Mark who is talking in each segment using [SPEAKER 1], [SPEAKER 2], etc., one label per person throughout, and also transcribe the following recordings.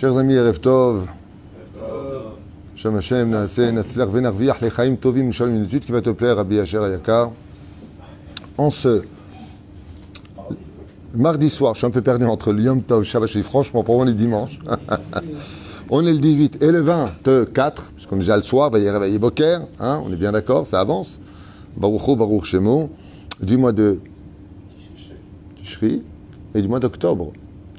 [SPEAKER 1] Chers amis, Erev Tov. Shem Hashem, Naaseh, Natzlach, Venarviach, Lechaim Tovim, Shalom, une étude qui va te plaire, Rabbi Asher Ayakar. En ce mardi soir, je suis un peu perdu entre le Tov, Shabbat, franchement pour moi les dimanches. on est le 18 et le 24, puisqu'on est déjà le soir, va y réveiller Boker, hein, on est bien d'accord, ça avance. Baruch Baruch Shemo, du mois de Tishri et du mois d'octobre,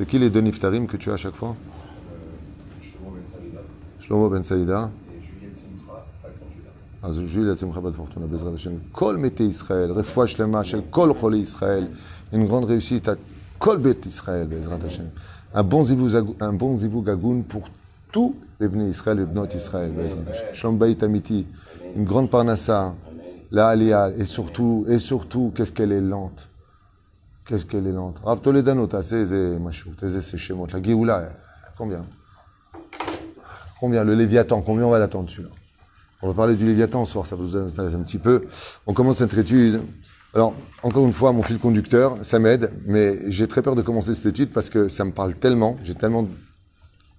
[SPEAKER 1] C'est qui les deux niftarim que tu as à chaque fois
[SPEAKER 2] Shlomo Ben Saïda.
[SPEAKER 1] Shlomo Ben Saïda.
[SPEAKER 2] Et Juliette Simcha, Bal Fortuna.
[SPEAKER 1] Ah, Juliette Simcha, Bal Fortuna, Bezrat Hashem. Kol Mete Israël, Refoua Shlema, Shel Kol Chole Israël. Une grande réussite à Kol Bet Israël, Bezrat Hashem. Un bon zivou gagoun pour tous les bnei Israël, les bnot Israël, Bezrat Hashem. Shlom Bayit Amiti, une grande parnassa, la Aliyah, et surtout, et surtout, qu'est-ce qu'elle est lente. Qu'est-ce qu'elle est lente Rav Toledano, t'as ces machou, t'as ces schémas. La Géoula, euh, combien? Combien? Le Léviathan, combien on va l'attendre celui-là? On va parler du Léviathan ce soir, ça va nous intéresser un petit peu. On commence cette étude. Alors, encore une fois, mon fil conducteur, ça m'aide, mais j'ai très peur de commencer cette étude parce que ça me parle tellement, j'ai tellement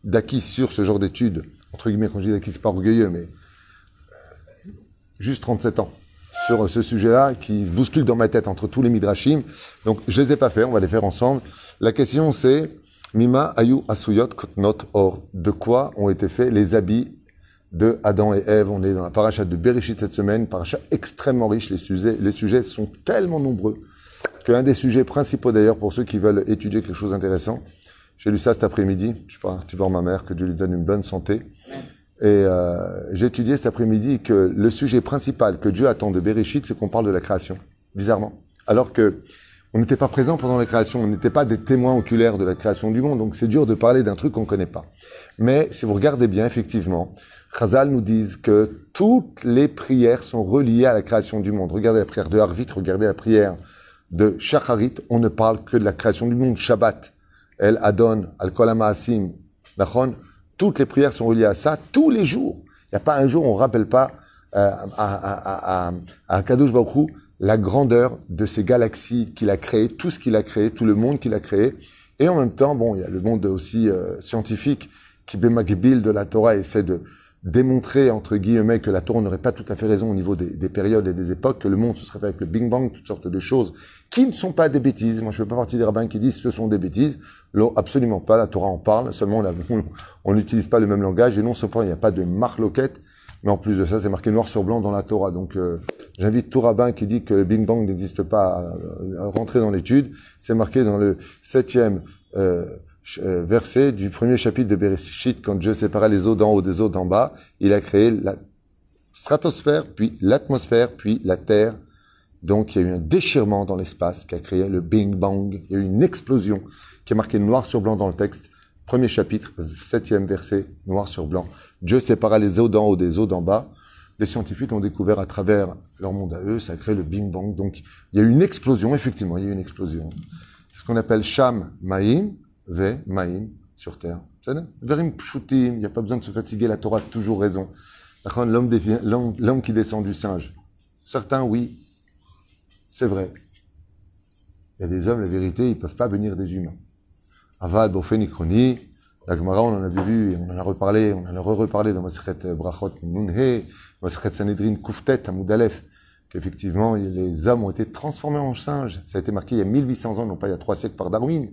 [SPEAKER 1] d'acquis sur ce genre d'études. Entre guillemets, quand je dis d'acquis, c'est pas orgueilleux, mais euh, juste 37 ans sur ce sujet-là qui se bouscule dans ma tête entre tous les midrashim. Donc, je les ai pas fait, on va les faire ensemble. La question c'est, Mima ayu asuyot kotnot or. De quoi ont été faits les habits de Adam et Ève? On est dans la paracha de Bereshit cette semaine, paracha extrêmement riche. Les sujets, les sujets sont tellement nombreux qu'un des sujets principaux d'ailleurs pour ceux qui veulent étudier quelque chose d'intéressant, j'ai lu ça cet après-midi. Je sais pas, tu voir ma mère, que Dieu lui donne une bonne santé. Et euh, j'ai étudié cet après-midi que le sujet principal que Dieu attend de Bereshit, c'est qu'on parle de la création, bizarrement. Alors que on n'était pas présent pendant la création, on n'était pas des témoins oculaires de la création du monde, donc c'est dur de parler d'un truc qu'on ne connaît pas. Mais si vous regardez bien, effectivement, Chazal nous dit que toutes les prières sont reliées à la création du monde. Regardez la prière de Harvit, regardez la prière de Shacharit, on ne parle que de la création du monde. Shabbat, El Adon, Al Kol HaMaasim, Nachon, toutes les prières sont reliées à ça tous les jours. Il n'y a pas un jour où on ne rappelle pas euh, à, à, à, Kadosh la grandeur de ces galaxies qu'il a créées, tout ce qu'il a créé, tout le monde qu'il a créé. Et en même temps, bon, il y a le monde aussi euh, scientifique qui, Bemagbil de la Torah, essaie de démontrer, entre guillemets, que la Torah n'aurait pas tout à fait raison au niveau des, des, périodes et des époques, que le monde se serait fait avec le Big Bang, toutes sortes de choses qui ne sont pas des bêtises. Moi, je ne fais pas partie des rabbins qui disent ce sont des bêtises. Non, absolument pas. La Torah en parle, seulement on n'utilise pas le même langage et non seulement il n'y a pas de marloquette, mais en plus de ça, c'est marqué noir sur blanc dans la Torah. Donc, euh, j'invite tout rabbin qui dit que le Big Bang n'existe pas à, à, rentrer dans l'étude. C'est marqué dans le septième euh, verset du premier chapitre de Bereshit, quand Dieu sépara les eaux d'en haut des eaux d'en bas, il a créé la stratosphère, puis l'atmosphère, puis la terre. Donc, il y a eu un déchirement dans l'espace qui a créé le Big Bang. Il y a eu une explosion qui est marquée noir sur blanc dans le texte. Premier chapitre, septième verset, noir sur blanc. Dieu sépara les eaux d'en haut des eaux d'en bas. Les scientifiques l'ont découvert à travers leur monde à eux, ça a créé le Big Bang. Donc, il y a eu une explosion, effectivement, il y a eu une explosion. C'est ce qu'on appelle Sham Maïm, Ve Maïm, sur Terre. Verim Pshutim, il n'y a pas besoin de se fatiguer, la Torah a toujours raison. L'homme qui descend du singe. Certains, oui, c'est vrai. Il y a des hommes, la vérité, ils ne peuvent pas venir des humains. Aval, Bofen, Ikroni, la on en a vu, on en a reparlé, on en a re-reparlé dans Masechet Brachot Nunhe, Masechet Sanhedrin Kuftet, Amoudalef, qu'effectivement, les hommes ont été transformés en singes. Ça a été marqué il y a 1800 ans, non pas il y a trois siècles par Darwin.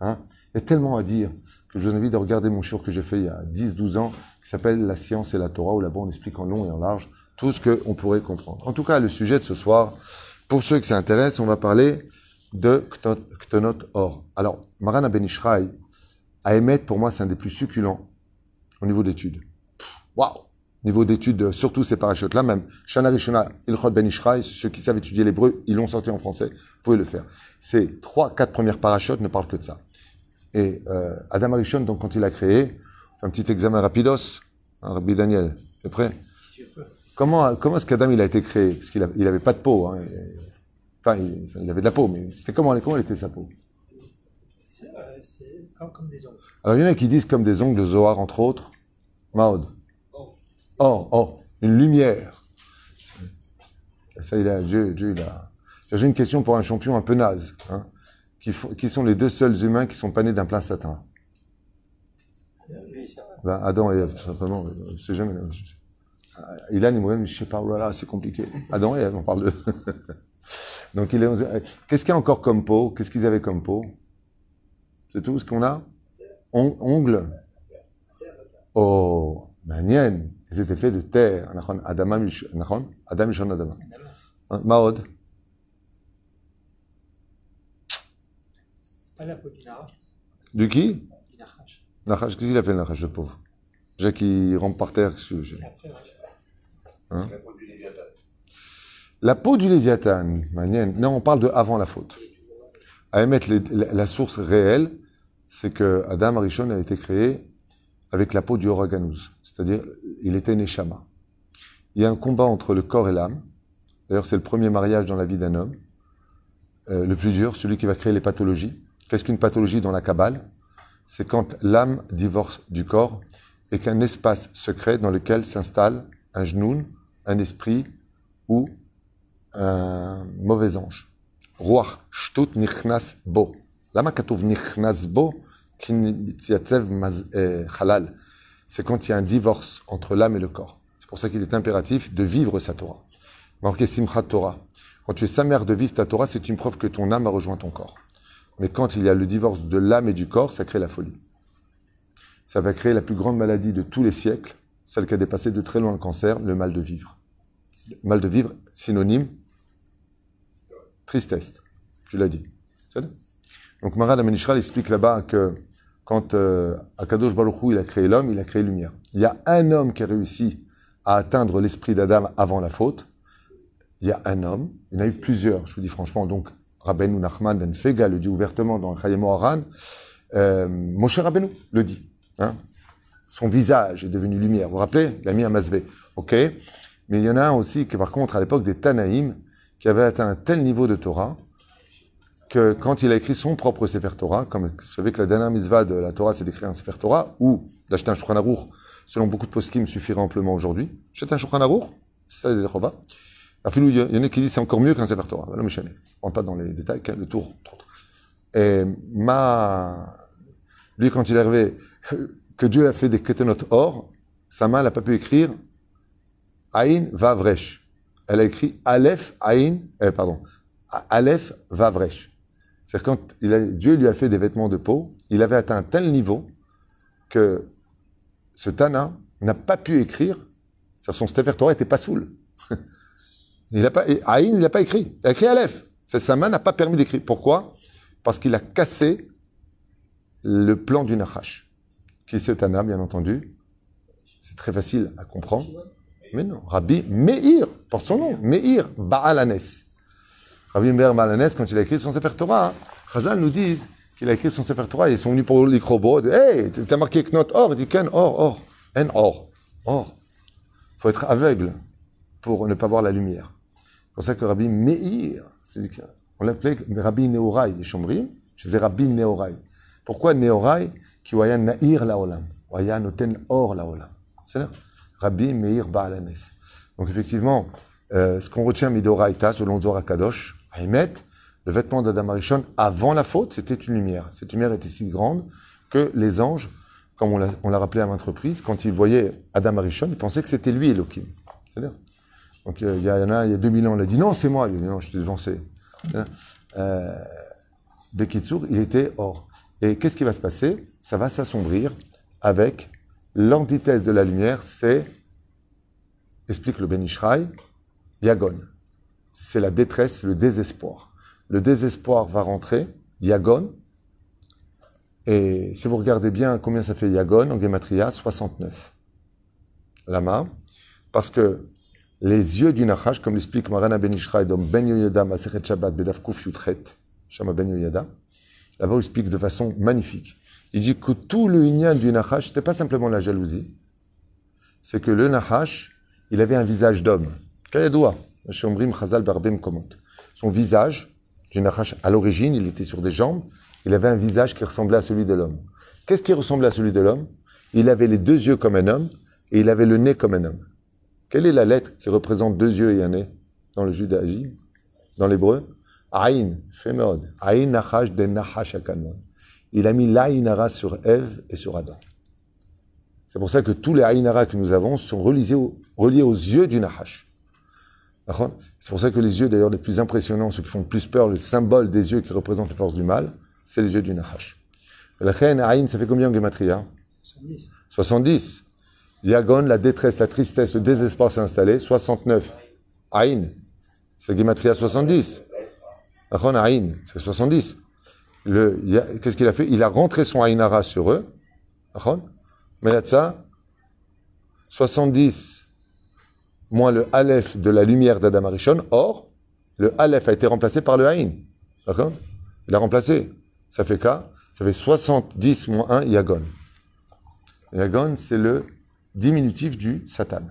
[SPEAKER 1] Hein. Il y a tellement à dire que je vous invite à regarder mon show que j'ai fait il y a 10-12 ans, qui s'appelle La science et la Torah, où là-bas on explique en long et en large tout ce qu'on pourrait comprendre. En tout cas, le sujet de ce soir, pour ceux que ça intéresse, on va parler de Ktonot Or. Alors, Marana Ben Ishraï, à émettre, pour moi, c'est un des plus succulents au niveau d'études. Waouh Niveau d'études, surtout ces parachutes-là, même Shana Rishona, Ilchot Ben Ishraï, ceux qui savent étudier l'hébreu, ils l'ont sorti en français, vous pouvez le faire. Ces trois, quatre premières parachutes ne parlent que de ça. Et euh, Adam Arishon, donc quand il a créé, un petit examen rapidos, hein, Rabbi Daniel, t'es prêt? Comment, comment est-ce qu'Adam il a été créé? Parce qu'il n'avait pas de peau. Hein, enfin, il, enfin, il avait de la peau, mais c'était comment, comment elle était sa peau?
[SPEAKER 3] C'est euh, c'est comme, comme des ongles.
[SPEAKER 1] Alors il y en a qui disent comme des ongles de Zohar, entre autres. Maud.
[SPEAKER 3] Or.
[SPEAKER 1] Or, or, une lumière. Ça, il a, Dieu, Dieu, il a. J'ai une question pour un champion un peu naze. hein. Qui, qui sont les deux seuls humains qui sont pas nés d'un plein satin
[SPEAKER 3] vrai.
[SPEAKER 1] ben, Adam et Ève, tout simplement. Je sais jamais. Ilan, il me regarde, je sais pas, oh là là, c'est compliqué. Adam et Ève, on parle de. Donc, il est. Qu'est-ce qu'il y a encore comme peau? Qu'est-ce qu'ils avaient comme peau? C'est tout ce qu'on a? On- Ongles Oh, manienne. Ils étaient faits de terre. Adama, Adam, Mishon, Adama. Hein, Maod.
[SPEAKER 3] C'est pas la peau du
[SPEAKER 1] Du qui?
[SPEAKER 3] Du
[SPEAKER 1] qu'est-ce qu'il a fait le Nachash, le pauvre? Jacques, il rampe par terre. qu'est-ce
[SPEAKER 3] ouais.
[SPEAKER 2] La peau du Léviathan.
[SPEAKER 1] La peau du Léviathan. Non, on parle de avant la faute. À émettre les- la source réelle, c'est que Adam Arishon a été créé avec la peau du Horaganouz. C'est-à-dire, il était Neshama. Il y a un combat entre le corps et l'âme. D'ailleurs, c'est le premier mariage dans la vie d'un homme. Euh, le plus dur, celui qui va créer les pathologies. Qu'est-ce qu'une pathologie dans la Kabbale? C'est quand l'âme divorce du corps et qu'un espace secret dans lequel s'installe un genoun, un esprit ou un mauvais ange. Ruach, shtut nichnas bo. Lama katuv nichnas bo, eh, halal. C'est quand il y a un divorce entre l'âme et le corps. C'est pour ça qu'il est impératif de vivre sa Torah. Marqué Simchat Torah. Quand tu es sa mère de vivre ta Torah, c'est une preuve que ton âme a rejoint ton corps. Mais quand il y a le divorce de l'âme et du corps, ça crée la folie. Ça va créer la plus grande maladie de tous les siècles, celle qui a dépassé de très loin le cancer, le mal de vivre. Mal de vivre, synonyme, tristesse. Tu l'as dit. Donc Maran Amenishral explique là-bas que quand euh, Akadosh Baruch Hu, il a créé l'homme, il a créé lumière. Il y a un homme qui a réussi à atteindre l'esprit d'Adam avant la faute. Il y a un homme, il y en a eu plusieurs, je vous dis franchement, donc Rabbeinu Nachman Ben le dit ouvertement dans Chayemo Haran, euh, Moshe Rabbeinu le dit. Hein son visage est devenu lumière. Vous vous rappelez Il a mis un masvé. OK Mais il y en a un aussi qui, par contre, à l'époque des Tanaïm, qui avait atteint un tel niveau de Torah que quand il a écrit son propre Sefer Torah, comme vous savez que la dernière mitzvah de la Torah, c'est d'écrire un Sefer Torah, ou d'acheter un Shulchan Aruch, selon beaucoup de poskim, suffirait amplement aujourd'hui. Acheter un Shulchan Aruch, c'est Chova. Afilou, Il y en a qui disent c'est encore mieux qu'un Sefer Torah. Voilà, mais On rentre pas dans les détails, le tour, autres. Et ma... Lui, quand il est arrivé, que Dieu a fait des ketenot or, sa main, n'a pas pu écrire Aïn Vavresh. Elle a écrit Aleph Aïn, euh, pardon, Aleph Vavresh. C'est-à-dire quand Dieu lui a fait des vêtements de peau, il avait atteint un tel niveau que ce Tana n'a pas pu écrire, c'est-à-dire son Sefer Torah n'était pas saoul. il a pas, Aïn, il n'a pas écrit. Il a écrit Aleph. C'est- Sa main n'a pas permis d'écrire. Pourquoi? Parce qu'il a cassé le plan du Nachash. Qui c'est Tana, bien entendu C'est très facile à comprendre. Mais non, Rabbi Meir, porte son nom, Meir Baalanes. Rabbi Meir Baalanes, quand il a écrit son Sefer Torah, Chazal nous disent qu'il a écrit son Sefer Torah, ils sont venus pour l'Ikrobo, hey, t'as marqué Knot Or, il dit Ken Or, Or, En Or, Or. faut être aveugle pour ne pas voir la lumière. C'est pour ça que Rabbi Meir, on l'appelait Rabbi Neorai, des Shomrim, chez Rabbi Neorai. Pourquoi Neorai Qui voyait Naïr Laolam, voyait Noten Or Laolam. C'est-à-dire Rabbi Meir Baalanes. Donc effectivement, euh, ce qu'on retient Midoraita, selon Zohar Kadosh, Haïmet, le vêtement d'Adam Arishon, avant la faute, c'était une lumière. Cette lumière était si grande que les anges, comme on l'a rappelé à maintes reprises, quand ils voyaient Adam Arishon, ils pensaient que c'était lui Elohim. C'est-à-dire? Donc euh, il y, en a, il y a 2000 ans, on a dit non, c'est moi. Il a dit non, je t'ai devancé. Euh, Bekitsour, il était or. Et qu'est-ce qui va se passer? Ça va s'assombrir avec l'antithèse de la lumière, c'est, explique le Ben Ishraï, Yagon. C'est la détresse, le désespoir. Le désespoir va rentrer, Yagon. Et si vous regardez bien combien ça fait Yagon en Gematria, 69. Lama, parce que les yeux du Nachash, comme l'explique Marana Ben Ishraï dans Ben Yoyada, Masechet Shabbat, Bedaf Kuf Yutret, Shama Ben Yoyada, Là-bas, il explique de façon magnifique. Il dit que tout le Inyan du Nahash, c'était pas simplement la jalousie, c'est que le Nahash, il avait un visage d'homme. Son visage du Nahash, à l'origine, il était sur des jambes, il avait un visage qui ressemblait à celui de l'homme. Qu'est-ce qui ressemblait à celui de l'homme? Il avait les deux yeux comme un homme et il avait le nez comme un homme. Quelle est la lettre qui représente deux yeux et un nez dans le judaïsme, dans l'hébreu? Aïn, Femod. Aïn Nahash de Nahash Akanmon. Il a mis l'Aïnara sur Ève et sur Adam. C'est pour ça que tous les Aïnara que nous avons sont reliés, au- reliés aux yeux du Nahash. C'est pour ça que les yeux, d'ailleurs, les plus impressionnants, ceux qui font le plus peur, le symbole des yeux qui représentent les forces du mal, c'est les yeux du Nahash. La reine Aïn, ça fait combien en Gematria?
[SPEAKER 3] 70.
[SPEAKER 1] 70. Yagon, la détresse, la tristesse, le désespoir s'est installé. 69. Aïn, c'est Gematria 70. Achon Aïn, c'est 70. Qu'est-ce qu'il a fait? Il a rentré son Aïnara sur eux. Ça, 70 moins le Aleph de la lumière d'Adam Arishon. Or, le Aleph a été remplacé par le Aïn. Il a remplacé. Ça fait quoi? Ça fait 70 moins 1 Yagon. Yagon, c'est le diminutif du Satan.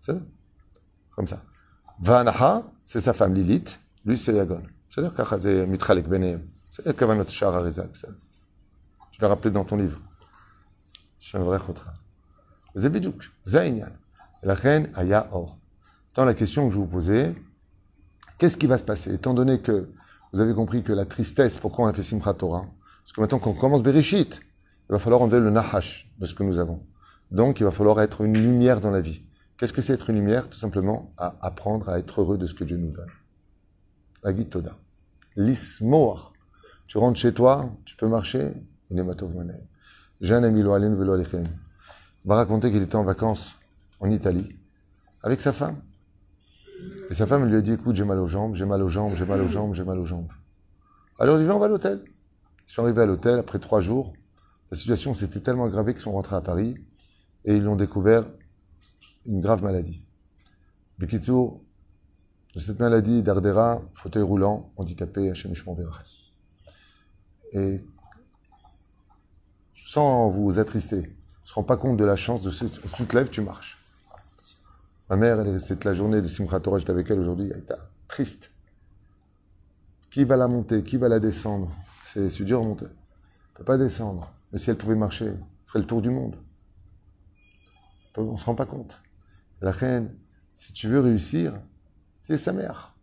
[SPEAKER 1] C'est ça? Comme ça. Vanaha, c'est sa femme Lilith. Lui, c'est Yagon. C'est-à-dire qu'Achazé Mitralek Benehem. C'est Kavanot Shar Arizal. Tu l'as rappelé dans ton livre. Un vrai chotra. Zebidouk, Zainyan. La reine Aya Or. Dans la question que je vous posais, qu'est-ce qui va se passer? Étant donné que vous avez compris que la tristesse, pourquoi on a fait Simchat Torah? Parce que maintenant qu'on commence Bereshit, il va falloir enlever le nahash de ce que nous avons. Donc, il va falloir être une lumière dans la vie. Qu'est-ce que c'est être une lumière? Tout simplement à apprendre à être heureux de ce que Dieu nous donne. La Toda. Tu rentres chez toi, tu peux marcher. Inematov Manaï. J'ai un ami, Velo Alechem. Il m'a raconté qu'il était en vacances en Italie avec sa femme. Et sa femme lui a dit Écoute, j'ai mal aux jambes, j'ai mal aux jambes, j'ai mal aux jambes, j'ai mal aux jambes. Alors il dit on va à l'hôtel. Ils sont arrivés à l'hôtel après trois jours. La situation s'était tellement aggravée qu'ils sont rentrés à Paris et ils ont découvert une grave maladie. De cette maladie d'Ardera, fauteuil roulant, handicapé, Hachem. Et sans vous attrister, on ne se rend pas compte de la chance de ce, tu te lèves, tu marches. Ma mère, elle est restée la journée de Simchat j'étais avec elle aujourd'hui, elle était triste. Qui va la monter? Qui va la descendre? C'est dur à monter. Elle ne peut pas descendre. Mais si elle pouvait marcher, elle ferait le tour du monde. On ne se rend pas compte. La reine, si tu veux réussir, c'est sa mère.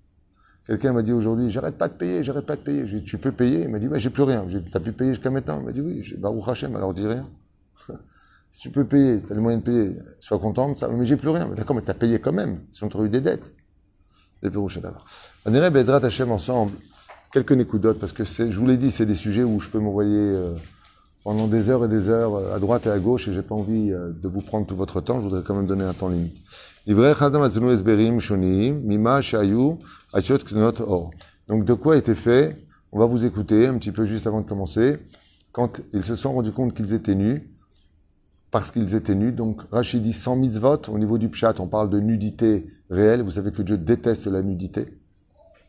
[SPEAKER 1] Quelqu'un m'a dit aujourd'hui, j'arrête pas de payer, j'arrête pas de payer. Je lui ai dit, tu peux payer? Il m'a dit, bah, j'ai plus rien. J'ai dit, t'as pu payer jusqu'à maintenant Il m'a dit, oui, j'ai Baruch Hashem, alors dis rien. si tu peux payer, tu as les moyens de payer, sois content de ça. Mais j'ai plus rien. Mais d'accord, mais tu as payé quand même, sinon tu aurais eu des dettes. Plus rouge d'abord. On irait Bezrat Hashem ensemble, quelques nécoudotes, parce que c'est, je vous l'ai dit, c'est des sujets où je peux m'envoyer euh, pendant des heures et des heures euh, à droite et à gauche, et j'ai pas envie euh, de vous prendre tout votre temps, je voudrais quand même donner un temps limite. Donc de quoi était fait? On va vous écouter un petit peu juste avant de commencer. Quand ils se sont rendus compte qu'ils étaient nus, parce qu'ils étaient nus, donc Rachid dit sans mitzvot, au niveau du pshat, on parle de nudité réelle. Vous savez que Dieu déteste la nudité.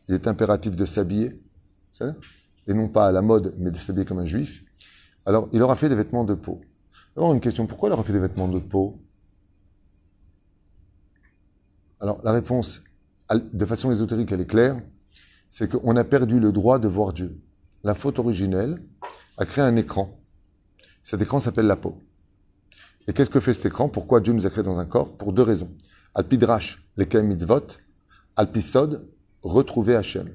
[SPEAKER 1] Il est impératif de s'habiller, et non pas à la mode, mais de s'habiller comme un juif. Alors, il leur a fait des vêtements de peau. Alors, une question, pourquoi il leur a fait des vêtements de peau? Alors, la réponse, de façon ésotérique, elle est claire, c'est qu'on a perdu le droit de voir Dieu. La faute originelle a créé un écran. Cet écran s'appelle la peau. Et qu'est-ce que fait cet écran? Pourquoi Dieu nous a créés dans un corps? Pour deux raisons. Alpidrash, les mitzvot, Alpisod, retrouver Hachem.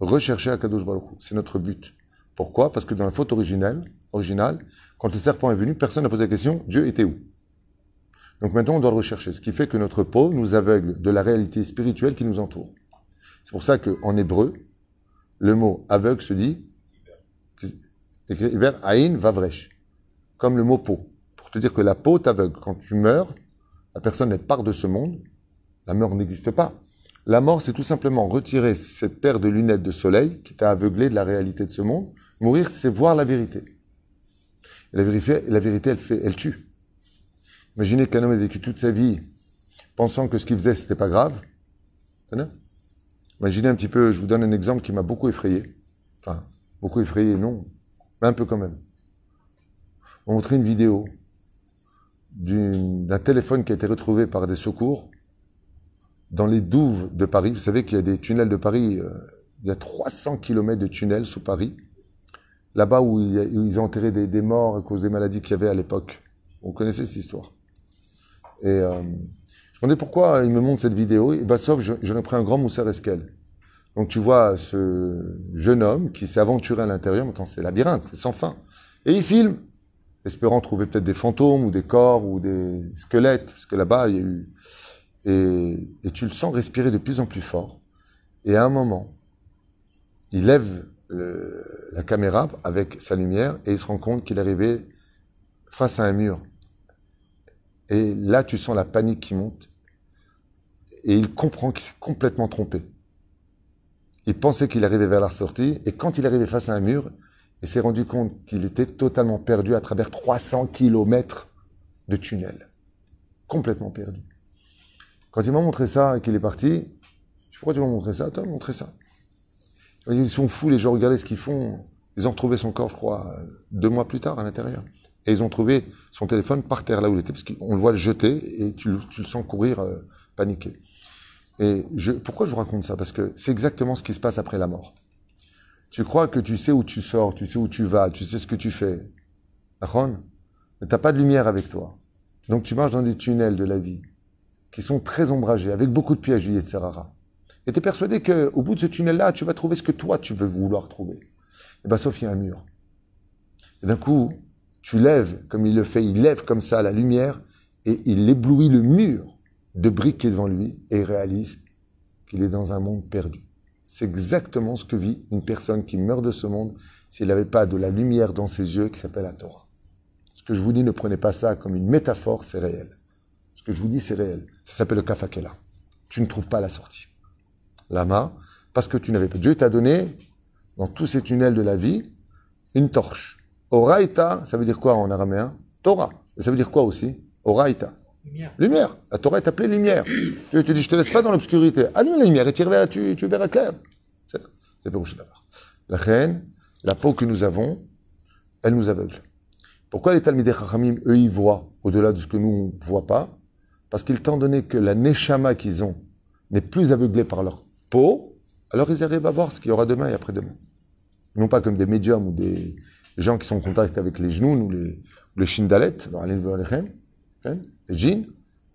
[SPEAKER 1] Rechercher Akadosh Baruch. C'est notre but. Pourquoi? Parce que dans la faute originelle, originale, quand le serpent est venu, personne n'a posé la question Dieu était où? Donc maintenant, on doit le rechercher. Ce qui fait que notre peau nous aveugle de la réalité spirituelle qui nous entoure. C'est pour ça qu'en hébreu, le mot aveugle se dit hiver aïn vavresh, comme le mot peau. Pour te dire que la peau t'aveugle. Quand tu meurs, la personne est part de ce monde, la mort n'existe pas. La mort, c'est tout simplement retirer cette paire de lunettes de soleil qui t'a aveuglé de la réalité de ce monde. Mourir, c'est voir la vérité. Et la vérité, la vérité elle, fait, elle tue. Imaginez qu'un homme ait vécu toute sa vie pensant que ce qu'il faisait, c'était pas grave. Imaginez un petit peu, je vous donne un exemple qui m'a beaucoup effrayé. Enfin, beaucoup effrayé, non, mais un peu quand même. On montrait une vidéo d'un téléphone qui a été retrouvé par des secours dans les douves de Paris. Vous savez qu'il y a des tunnels de Paris, euh, il y a 300 km de tunnels sous Paris, là-bas où ils ont enterré des, des morts à cause des maladies qu'il y avait à l'époque. On connaissait cette histoire. Et euh, je me demandais pourquoi il me montre cette vidéo, et bah, sauf je- j'en ai pris un grand Moussa Esquel. Donc tu vois ce jeune homme qui s'est aventuré à l'intérieur, attends, c'est labyrinthe, c'est sans fin. Et il filme, espérant trouver peut-être des fantômes ou des corps ou des squelettes, parce que là-bas, il y a eu... Et, tu le sens respirer de plus en plus fort. Et à un moment, il lève la caméra avec sa lumière et il se rend compte qu'il est arrivé face à un mur. Et là, tu sens la panique qui monte. Et il comprend qu'il s'est complètement trompé. Il pensait qu'il arrivait vers la sortie, et quand il arrivé face à un mur, il s'est rendu compte qu'il était totalement perdu à travers 300 kilomètres de tunnel. Complètement perdu. Quand il m'a montré ça et qu'il est parti, je pourquoi tu m'as montré ça Toi, montré ça. Ils sont fous, les gens, regardez ce qu'ils font. Ils ont retrouvé son corps, je crois, deux mois plus tard à l'intérieur. Et ils ont trouvé son téléphone par terre là où il était, parce qu'on le voit le jeter et tu, tu le sens courir euh, paniqué. Et je, pourquoi je vous raconte ça? Parce que c'est exactement ce qui se passe après la mort. Tu crois que tu sais où tu sors, tu sais où tu vas, tu sais ce que tu fais. Aaron, mais t'as pas de lumière avec toi. Donc tu marches dans des tunnels de la vie qui sont très ombragés, avec beaucoup de pièges Yetzirara. Et tu es persuadé qu'au bout de ce tunnel-là, tu vas trouver ce que toi, tu veux vouloir trouver. Et bien, sauf il y a un mur. Et d'un coup, tu lèves, comme il le fait, il lève comme ça la lumière, et il éblouit le mur de briques qui est devant lui, et réalise qu'il est dans un monde perdu. C'est exactement ce que vit une personne qui meurt de ce monde s'il n'avait pas de la lumière dans ses yeux qui s'appelle la Torah. Ce que je vous dis, ne prenez pas ça comme une métaphore, c'est réel. Ce que je vous dis, c'est réel. Ça s'appelle le kafakela. Tu ne trouves pas la sortie. Lama, parce que tu n'avais pas. Dieu t'a donné, dans tous ces tunnels de la vie, une torche. Oraita, ça veut dire quoi en araméen? Torah. Et ça veut dire quoi aussi? Oraita.
[SPEAKER 3] Lumière.
[SPEAKER 1] Lumière. La Torah est appelée lumière. Dieu te dit, je te laisse pas dans l'obscurité. Allume la lumière et tu verras, tu, tu verras clair. C'est Pérouche d'abord. La reine, la peau que nous avons, elle nous aveugle. Pourquoi les Talmidei Chachamim, eux, ils voient au-delà de ce que nous ne voit pas? Parce qu'étant donné que la Neshama qu'ils ont n'est plus aveuglée par leur peau, alors ils arrivent à voir ce qu'il y aura demain et après-demain. Non pas comme des médiums ou des gens qui sont en contact avec les genoux ou les, ou les shindalets, hein, les djinns,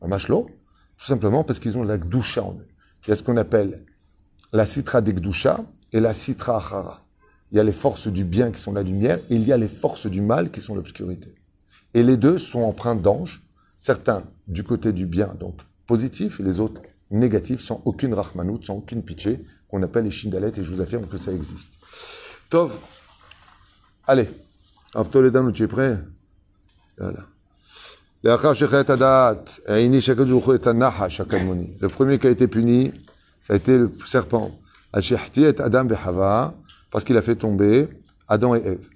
[SPEAKER 1] un machlo, tout simplement parce qu'ils ont la gdusha en eux. Il y a ce qu'on appelle la citra des gdusha et la citra achara. Il y a les forces du bien qui sont la lumière et il y a les forces du mal qui sont l'obscurité. Et les deux sont empreints d'anges, certains du côté du bien, donc positif, et les autres négatifs, sans aucune rahmanout, sans aucune pitié, qu'on appelle les shindalets, et je vous affirme que ça existe. Tov, Allez, Avtoledanu, tu es prêt? Voilà. Le premier qui a été puni, ça a été le serpent. Ben parce qu'il a fait tomber Adam et Ève.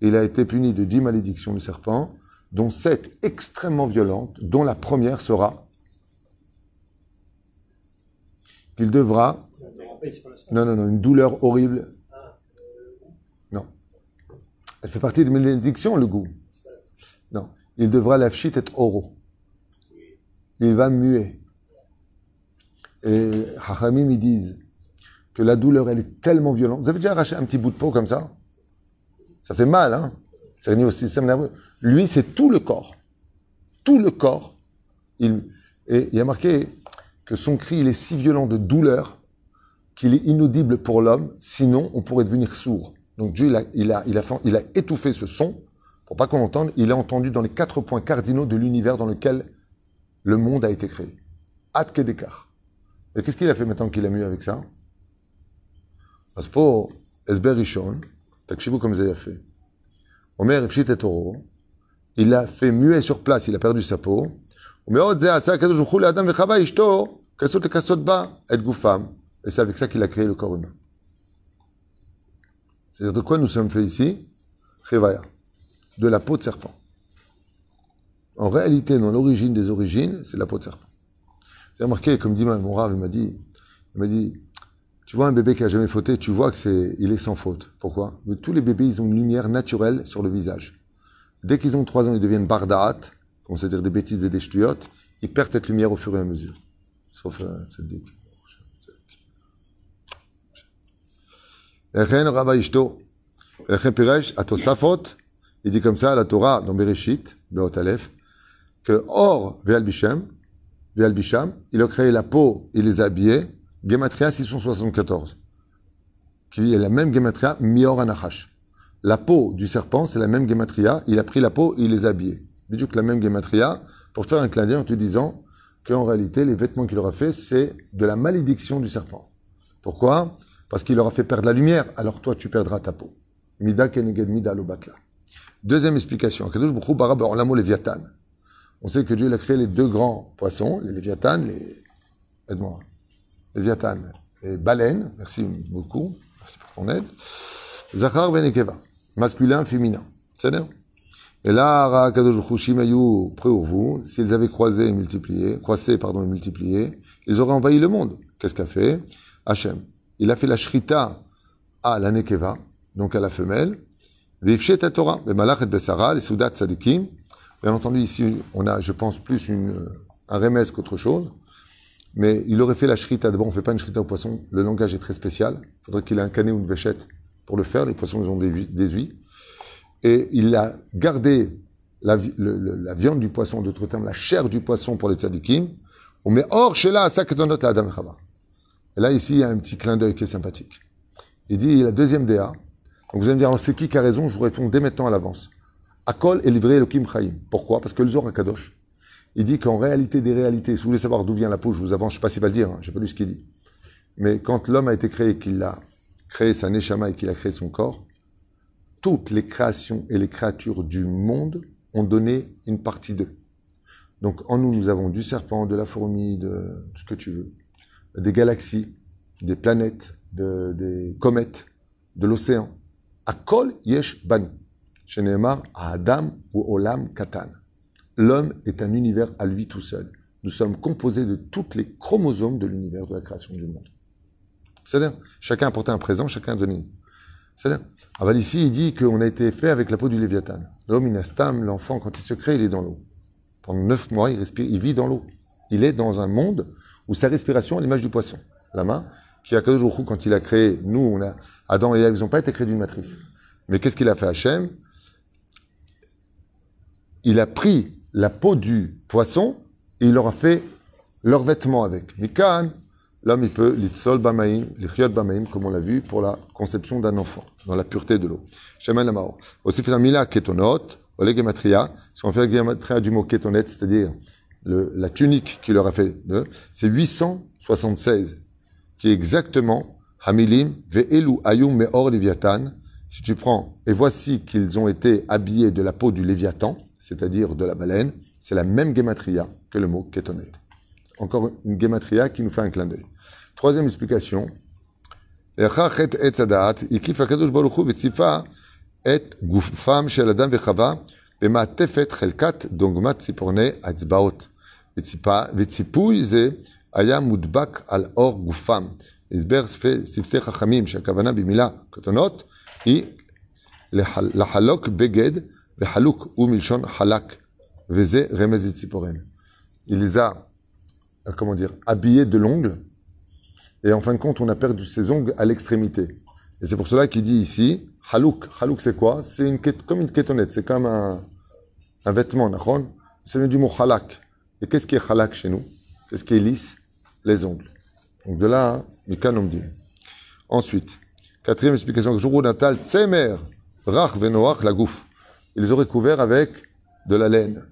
[SPEAKER 1] Il a été puni de dix malédictions du serpent, dont sept extrêmement violentes, dont la première sera qu'il devra
[SPEAKER 3] le
[SPEAKER 1] non, non, non, une douleur horrible. Non. Elle fait partie de malédiction, le goût. Non. Il devra l'afchit et oro. Il va muer. Et Hachamim, ils disent que la douleur, elle est tellement violente. Vous avez déjà arraché un petit bout de peau comme ça? Ça fait mal, hein? C'est au système nerveux. Lui, c'est tout le corps. Tout le corps. Il... Et il y a marqué que son cri, il est si violent de douleur qu'il est inaudible pour l'homme, sinon on pourrait devenir sourd. Donc Dieu, il a, il a, il a, il a étouffé ce son pour pas qu'on l'entende. Il est entendu dans les quatre points cardinaux de l'univers dans lequel le monde a été créé. Ad Kedekar. Et qu'est-ce qu'il a fait maintenant qu'il a mieux avec ça? Parce pour Esber Rishon, vous comme vous fait. Omer Ifshit et Toro, il a fait muet sur place, il a perdu sa peau. Omer Odzeh Asa Kadosh Adam Vechava Ishto, Kasot et Kasot Ba, Et Gufam. Et c'est avec ça qu'il a créé le corps humain. C'est-à-dire de quoi nous sommes faits ici? Chevaya. De la peau de serpent. En réalité, dans l'origine des origines, c'est la peau de serpent. J'ai remarqué, comme dit mon rave, il m'a dit, il m'a dit, Tu vois un bébé qui a jamais fauté, tu vois que c'est, il est sans faute. Pourquoi? Tous les bébés, ils ont une lumière naturelle sur le visage. Dès qu'ils ont 3 ans, ils deviennent bardaat, qu'on sait dire des bêtises et des ch'tiotes, ils perdent cette lumière au fur et à mesure. Sauf euh, Tzaddik. Echen Rava Ishto. Echen Piresh, il dit comme ça, la Torah, dans Bereshit, Beot Aleph, que Or, Veal Bisham, Veal Bisham, il a créé la peau, il les a habillés, Gematria 674, qui est la même Gematria, Mior Anachash. La peau du serpent, c'est la même Gematria, il a pris la peau, il les a habillés. que la même Gematria, pour faire un clin d'œil en te disant qu'en réalité, les vêtements qu'il aura fait, c'est de la malédiction du serpent. Pourquoi? Parce qu'il aura fait perdre la lumière, alors toi, tu perdras ta peau. Mida keneged mida lobatla. Deuxième explication. On sait que Dieu a créé les deux grands poissons, les Léviathan, les. Aide-moi. Léviathan, les baleines. Merci beaucoup. Merci pour ton aide. Zachar Venekeva. Masculin, féminin. C'est Et là, près vous, s'ils avaient croisé et multiplié, croisé, pardon, et multiplié, ils auraient envahi le monde. Qu'est-ce qu'a fait Hachem? Il a fait la shrita à la Nekeva, donc à la femelle, Torah, les malach et besara, les soudat tzadikim. Bien entendu, ici, on a, je pense, plus une, un remès qu'autre chose. Mais il aurait fait la shrita. D'abord, on ne fait pas une shrita au poisson. Le langage est très spécial. Il faudrait qu'il ait un canet ou une véchette pour le faire. Les poissons, ils ont des, des. Et il a gardé la, la viande du poisson, d'autres termes, la chair du poisson pour les tzadikim. On met hors chez là, ça que dans notre Adam Et là, ici, il y a un petit clin d'œil qui est sympathique. Il dit, la deuxième DA, donc vous allez me dire, c'est qui qui a raison? Je vous réponds dès maintenant à l'avance. Akol est livré Elohim Chaim. Pourquoi? Parce que le Zohar Kadosh, il dit qu'en réalité des réalités, si vous voulez savoir d'où vient la peau, je vous avance, je ne sais pas s'il va le dire, hein, je n'ai pas lu ce qu'il dit. Mais quand l'homme a été créé, qu'il a créé sa neshama et qu'il a créé son corps, toutes les créations et les créatures du monde ont donné une partie d'eux. Donc en nous, nous avons du serpent, de la fourmi, de ce que tu veux, des galaxies, des planètes, des comètes, de l'océan. Akol yesh bani. Sheneemar Adam ou Olam katan. L'homme est un univers à lui tout seul. Nous sommes composés de toutes les chromosomes de l'univers de la création du monde. C'est-à-dire, chacun a apporté un présent, chacun a donné. C'est-à-dire, Aval ici, il dit qu'on a été fait avec la peau du Léviathan. L'homme inastam, l'enfant, quand il se crée, il est dans l'eau. Pendant neuf mois, il respire, il vit dans l'eau. Il est dans un monde où sa respiration est l'image du poisson. La main, qui a quand il a créé, nous, on a, Adam et Ève, ils n'ont pas été créés d'une matrice. Mais qu'est-ce qu'il a fait Hachem? Il a pris la peau du poisson et il leur a fait leurs vêtements avec. Mikan, l'homme, il peut litsol bamaim, lichiot bamaim, comme on l'a vu, pour la conception d'un enfant, dans la pureté de l'eau. Shemen lamao. Aussi, fait la mila ketonot, ole gematria, si on fait la gematria du mot ketonet, c'est-à-dire la tunique qui leur a fait, de, c'est 876, qui est exactement Hamilim ve'elu ayum me'or Leviathan Si tu prends, et voici qu'ils ont été habillés de la peau du Léviathan, c'est-à-dire de la baleine, c'est la même gematria que le mot kétonet. Encore une gematria qui nous fait un clin d'œil. Troisième explication. הקדוש ברוך הוא וציפה את גופם של אדם וחווה במעטפת חלקת דוגמת ציפורני האצבעות. וציפוי זה היה מודבק על אור גופם. הסבר שפתי חכמים שהכוונה במילה קטנות היא לחלוק בגד וחלוק הוא מלשון חלק וזה רמז לציפורן. Il les a, comment dire, habillés de l'ongle et en fin de compte on a perdu ses ongles à l'extrémité. Et c'est pour cela qu'il dit ici, halouk. Halouk c'est quoi C'est une, comme une kétonnette, c'est comme un, un vêtement, c'est du mot halak. Et qu'est-ce qui est halak chez nous? Qu'est-ce qui est lisse? Les ongles. Donc de là, Ensuite, quatrième explication, jour natal, tsemer, rach venoach la gouf. Ils auraient couvert avec de la laine.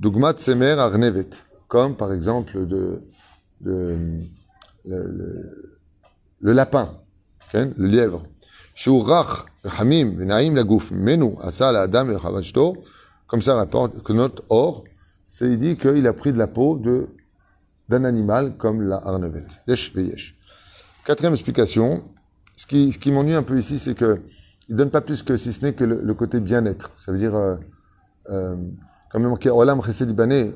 [SPEAKER 1] Dugmat tsemer arnevet, comme par exemple de, le, lapin, le lièvre. Shurach hamim venaim la gouf, menu asa la adam comme ça rapporte que notre or, c'est il dit qu'il a pris de la peau de d'un animal comme la arnevet. Yesh. Quatrième explication, ce qui, ce qui m'ennuie un peu ici, c'est que il donne pas plus que si ce n'est que le, côté bien-être. Ça veut dire, euh, euh, quand même, Olam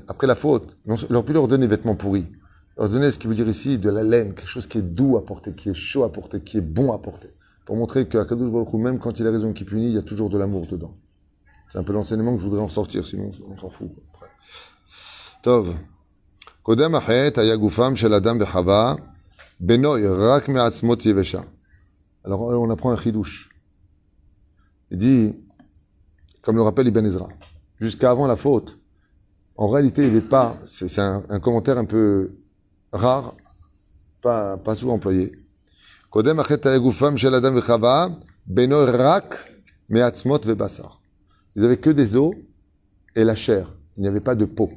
[SPEAKER 1] après la faute, on leur pu leur donner vêtements pourris. leur donner ce qui veut dire ici de la laine, quelque chose qui est doux à porter, qui est chaud à porter, qui est bon à porter. Pour montrer qu'à Kadosh Baruch Hu, même quand il a raison qui punit, il y a toujours de l'amour dedans. C'est un peu l'enseignement que je voudrais en sortir, sinon on s'en fout. quoi, après. טוב, קודם החטא היה גופם של אדם וחווה, בנוי רק מעצמות יבשה. Alors on apprend un chidouche. Il dit, comme le rappelle Ibn Ezra, jusqu'à avant la faute, en réalité, il n'est pas, c'est c'est un, un commentaire un peu rare, pas, pas souvent employé. קודם החטא היה גופם של אדם וחווה, בנוי רק מעצמות ובשר. Ils n'avaient que des os et la chair. Il n'y avait pas de peau.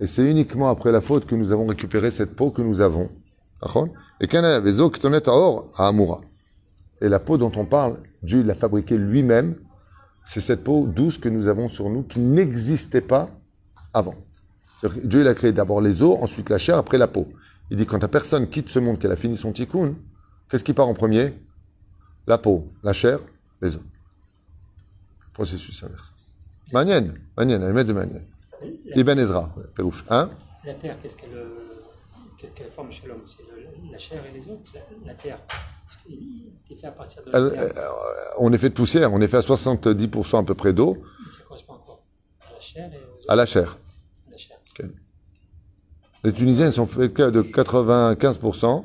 [SPEAKER 1] Et c'est uniquement après la faute que nous avons récupéré cette peau que nous avons. Et Et la peau dont on parle, Dieu l'a fabriquée lui-même. C'est cette peau douce que nous avons sur nous qui n'existait pas avant. Dieu il a créé d'abord les os, ensuite la chair, après la peau. Il dit quand la personne quitte ce monde, qu'elle a fini son tikkun, qu'est-ce qui part en premier? La peau, la chair, les os. Processus inverse. Manien, Manien, Ahmed Manien.
[SPEAKER 3] La,
[SPEAKER 1] Ibn Ezra, Pérouche. Hein?
[SPEAKER 3] La terre, qu'est-ce qu'elle euh, qu'est-ce qu'elle forme chez l'homme? C'est la chair et les os? La, la terre. Était fait à partir de
[SPEAKER 1] Elle-
[SPEAKER 3] la terre.
[SPEAKER 1] euh, On est fait de poussière, on est fait à 70% à peu près d'eau,
[SPEAKER 3] ça correspond à quoi? À la chair et aux os?
[SPEAKER 1] À la chair.
[SPEAKER 3] À la chair.
[SPEAKER 1] Les Tunisiens, ils sont faits que de 95%.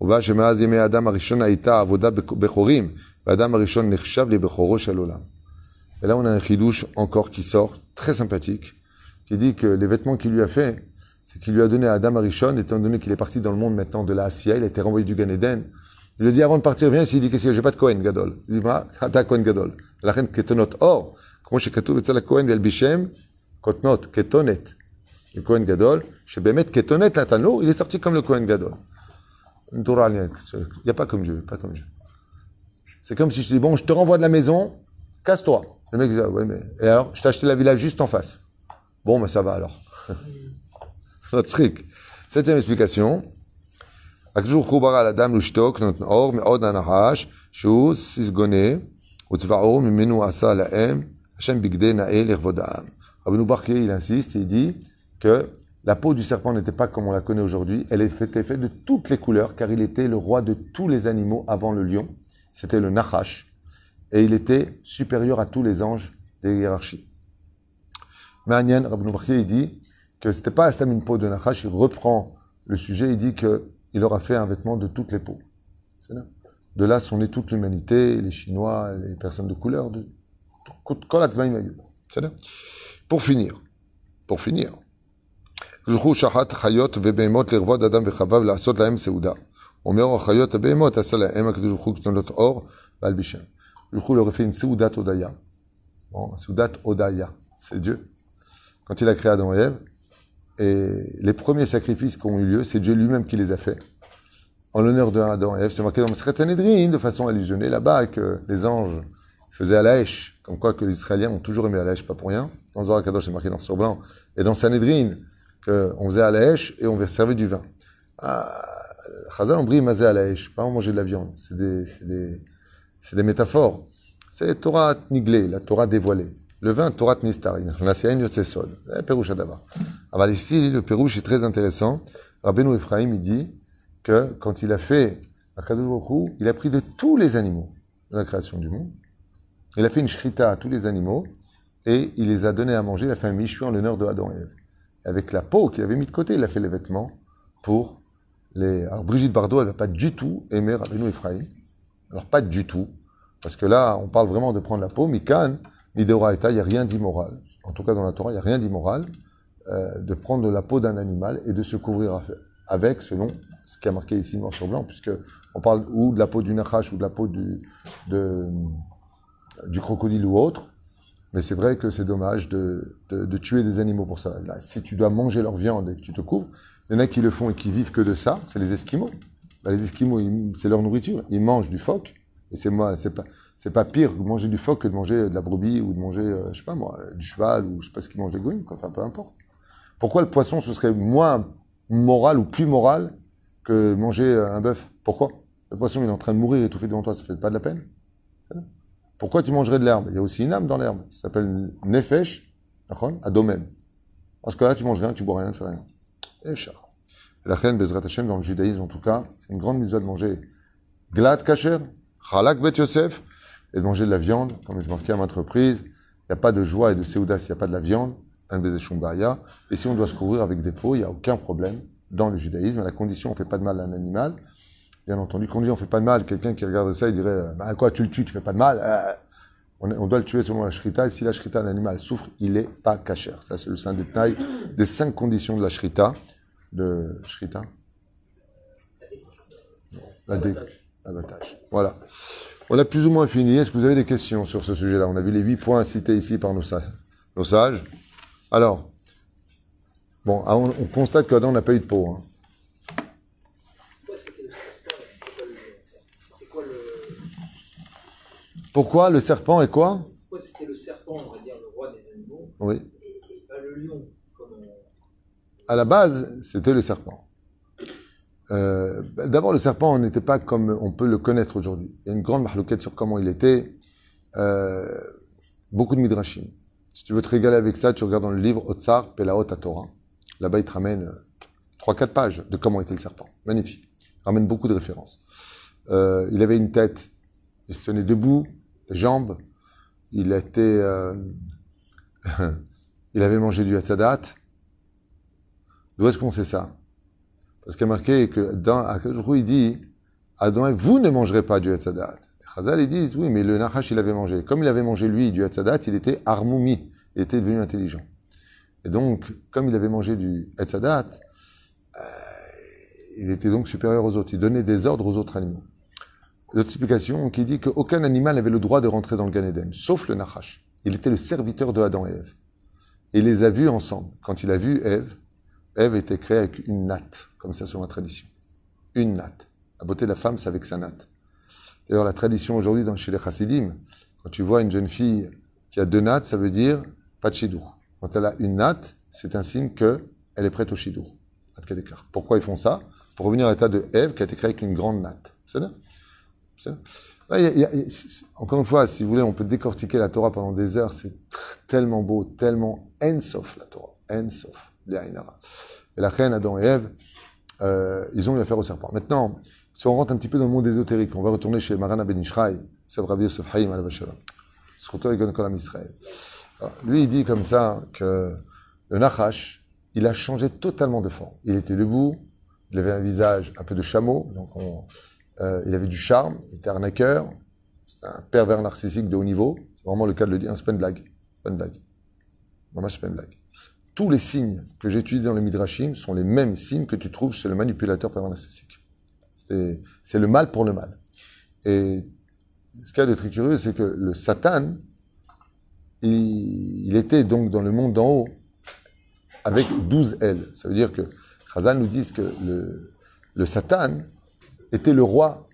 [SPEAKER 1] ובא שמאז ימי האדם הראשון הייתה עבודה בכ- בכורים, והאדם הראשון נחשב לבכורו של עולם. Et là, on a un chidouche encore qui sort, très sympathique, qui dit que les vêtements qu'il lui a fait, c'est qu'il lui a donné à Adam Arishon, étant donné qu'il est parti dans le monde maintenant de la Assia, il a été renvoyé du Gan Eden. Il lui dit avant de partir, viens ici, il dit qu'est-ce que j'ai pas de Kohen Gadol. Il dit, מה? אתה Kohen Gadol. לכן כתונות אור, כמו שכתוב אצל הכהן וילבישם, כותנות, כתונת, le Kohen Gadol, שבאמת כתונת לתנור, il est sorti comme le Kohen Gadol. Une Torah, il n'y a pas comme Dieu, pas comme Dieu. C'est comme si je te dis, bon, je te renvoie de la maison, casse-toi. Le mec dit, ah, ouais, mais. Et alors, je t'ai acheté la villa juste en face. Bon, mais ça va alors. Notre trick. Septième explication. הקדוש ברוך הוא ברא לאדם לשתוק נותן אור מאוד הנחש שהוא ססגונה וצבעו ממנו עשה להם השם בגדי נאה לכבוד העם. Rabbeinu Barquier, il insiste, il dit que la peau du serpent n'était pas comme on la connaît aujourd'hui, elle était faite de toutes les couleurs, car il était le roi de tous les animaux avant le lion, c'était le Nachash, et il était supérieur à tous les anges des hiérarchies. Ma'anyan, Rabbi il dit que c'était pas Astam une peau de Nachash, il reprend le sujet, il dit qu'il aura fait un vêtement de toutes les peaux. De là sont nées toute l'humanité, les Chinois, les personnes de couleur. Pour finir, pour finir, הקדוש ברוך הוא שחט חיות ובהמות לרבוד אדם וחווה ולעשות להם סעודה. אומר החיות הבהמות עשה להם הקדוש ברוך הוא כתונות אור והלבישם. הקדוש ברוך הוא leur a fait une סעודת הודיה. Bon, סעודת הודיה, c'est Dieu. Quand il a créé Adam et Ève, et les premiers sacrifices qui ont eu lieu, c'est Dieu lui-même qui les a faits. En l'honneur de Adam et Ève, c'est marqué dans Masret Sanhedrin, de façon allusionnée là-bas, que les anges faisaient à la hache, comme quoi que les Israéliens ont toujours aimé à la hache, pas pour rien. Dans Zohar Kadosh, c'est marqué dans sur blanc. Et dans Sanhedrin, qu'on faisait à la hache et on servait du vin. Ah, Chazal on brille mazé à la hache, pas on manger de la viande. C'est des, c'est des, c'est des métaphores. C'est Torah niglée, la Torah dévoilée. Le vin, Torah Nistarin. Nasiyain Yotzesod. C'est Pérouche d'abord. Alors ici, le Pérouche est très intéressant. Rabbeinu Ephraim, il dit que quand il a fait il a pris de tous les animaux de la création du monde. Il a fait une shrita à tous les animaux et il les a donnés à manger. Il a fait un michou en l'honneur de Adam et Ève. Avec la peau qu'il avait mis de côté, il a fait les vêtements pour les. Alors Brigitte Bardot, elle n'a pas du tout aimé Rabbeinu Ephraim. Alors pas du tout. Parce que là, on parle vraiment de prendre la peau. Mikan, Mideoraita, il n'y a rien d'immoral. En tout cas, dans la Torah, il n'y a rien d'immoral euh, de prendre la peau d'un animal et de se couvrir avec, selon ce qui a marqué ici noir sur blanc, puisque on parle ou de la peau du nachash ou de la peau du, crocodile ou autre. Mais c'est vrai que c'est dommage de, de, tuer des animaux pour ça. Si tu dois manger leur viande et que tu te couvres, il y en a qui le font et qui vivent que de ça, c'est les Esquimaux. Bah, les Esquimaux, c'est leur nourriture. Ils mangent du phoque. Et c'est moi, c'est pas, c'est pas pire de manger du phoque que de manger de la brebis ou de manger, euh, je sais pas moi, du cheval ou je sais pas ce qu'ils mangent les quoi. Enfin, peu importe. Pourquoi le poisson, ce serait moins moral ou plus moral que manger euh, un bœuf? Pourquoi? Le poisson, il est en train de mourir étouffé devant toi, ça fait pas de la peine Pourquoi tu mangerais de l'herbe? Il y a aussi une âme dans l'herbe. Ça s'appelle nefesh, adomem. Parce que là, tu manges rien, tu bois rien, tu fais rien. Et char. La reine Bezrat Hashem, dans le judaïsme en tout cas, c'est une grande mise de manger glad kasher, chalak bet Yosef, et de manger de la viande, comme je marqué à maintes reprises. Il n'y a pas de joie et de séouda s'il n'y a pas de la viande, un shumbaya. Et si on doit se couvrir avec des peaux, il n'y a aucun problème dans le judaïsme, à la condition on ne fait pas de mal à un animal. Bien entendu, quand on dit on ne fait pas de mal, quelqu'un qui regarde ça, il dirait euh, bah, quoi, tu le tues, tu ne fais pas de mal Euh, on, est- on doit le tuer selon la shrita, et si la shrita, l'animal souffre, il n'est pas kasher. Ça, c'est le saint détail des cinq conditions de la shrita. De shrita L'abattage. Voilà. On a plus ou moins fini. Est-ce que vous avez des questions sur ce sujet-là? On a vu les huit points cités ici par nos sages. Nos sages. Alors, bon, ah, on, on constate qu'Adam n'a pas eu de peau. hein.
[SPEAKER 4] Pourquoi c'était le serpent et c'était pas le lion en fait C'était quoi le.
[SPEAKER 1] Pourquoi le serpent est quoi
[SPEAKER 4] Pourquoi c'était le serpent, on va dire, le roi des animaux,
[SPEAKER 1] Oui.
[SPEAKER 4] et, et pas le lion comme on...
[SPEAKER 1] À la base, c'était le serpent. Euh, D'abord, le serpent n'était pas comme on peut le connaître aujourd'hui. Il y a une grande mahlouquette sur comment il était. Euh, beaucoup de midrashim. Si tu veux te régaler avec ça, tu regardes dans le livre Otsar, Pelaot à Torah. Là-bas, il te ramène euh, trois, quatre pages de comment était le serpent. Magnifique. Il ramène beaucoup de références. Euh, il avait une tête, il se tenait debout, jambes. Il était, euh, il avait mangé du hatzadat. D'où est-ce qu'on sait ça? Parce qu'il y a marqué que dans Akajou, il dit Adam, vous ne mangerez pas du Hatzadat. Chazal, ils disent Oui, mais le Nachash, il avait mangé. Comme il avait mangé lui du Hatzadat, il était armoumi, il était devenu intelligent. Et donc, comme il avait mangé du Hatzadat, euh, il était donc supérieur aux autres. Il donnait des ordres aux autres animaux. L'autre explication qui dit qu'aucun animal n'avait le droit de rentrer dans le Gan sauf le Nachash. Il était le serviteur de Adam et Ève. Il les a vus ensemble. Quand il a vu Ève, Ève était créée avec une natte, comme ça sur la tradition. Une natte. La beauté de la femme, c'est avec sa natte. D'ailleurs, la tradition aujourd'hui dans chez les chassidim, quand tu vois une jeune fille qui a deux nattes, ça veut dire pas de. Quand elle a une natte, c'est un signe qu'elle est prête au Kadekar. Pourquoi ils font ça? Pour revenir à l'état de Ève qui a été créée avec une grande natte. C'est ça? Encore une fois, si vous voulez, on peut décortiquer la Torah pendant des heures. C'est tellement beau, tellement ensof la Torah. Ensof. L'Aïnara. Et la reine Adam et Ève, euh, ils ont eu affaire au serpent. Maintenant, si on rentre un petit peu dans le monde ésotérique, on va retourner chez Marana Ben Ishraï, Seb Rabbi Yosef Haïm al Bashalam. Surtout avec Kolam Israël. Lui, il dit comme ça que le Nachash, il a changé totalement de forme. Il était debout, il avait un visage un peu de chameau, donc on- euh, il avait du charme, il était arnaqueur, c'était un pervers narcissique de haut niveau. C'est vraiment le cas de le dire, c'est pas une blague. Pas une blague. Blague. Tous les signes que j'ai étudiés dans le Midrashim sont les mêmes signes que tu trouves chez le manipulateur pervers narcissique. C'est le mal pour le mal. Et ce qu'il y a de très curieux, c'est que le Satan, il, était donc dans le monde d'en haut avec 12 ailes. Ça veut dire que Chazal nous dit que le Satan était le roi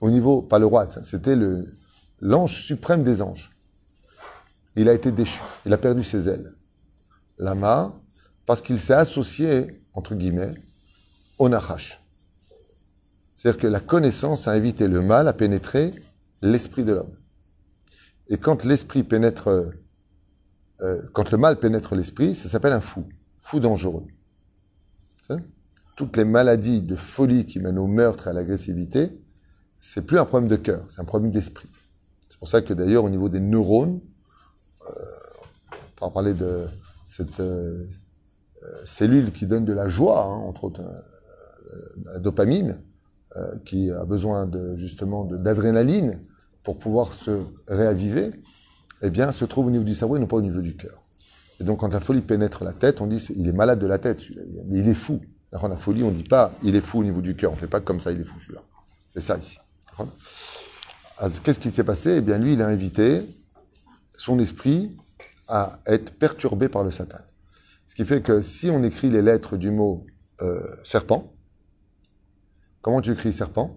[SPEAKER 1] au niveau, pas le roi, c'était l'ange suprême des anges. Il a été déchu, il a perdu ses ailes. Lama, parce qu'il s'est associé, entre guillemets, au Nachash. C'est-à-dire que la connaissance a invité le mal à pénétrer l'esprit de l'homme. Et quand l'esprit pénètre, euh, quand le mal pénètre l'esprit, ça s'appelle un fou, fou dangereux. Ça Toutes les maladies de folie qui mènent au meurtre et à l'agressivité, c'est plus un problème de cœur, c'est un problème d'esprit. C'est pour ça que d'ailleurs au niveau des neurones, euh, on va parler de cette euh, euh, cellule qui donne de la joie, hein, entre autres euh, la dopamine, qui a besoin justement d'adrénaline pour pouvoir se réaviver, eh bien, se trouve au niveau du cerveau et non pas au niveau du cœur. Et donc, quand la folie pénètre la tête, on dit il est malade de la tête, il est fou. La folie, on ne dit pas il est fou au niveau du cœur. On ne fait pas comme ça, il est fou celui-là. C'est ça ici. Alors, Qu'est-ce qui s'est passé? Eh bien, lui, il a invité son esprit à être perturbé par le Satan. Ce qui fait que si on écrit les lettres du mot euh, serpent, comment tu écris serpent?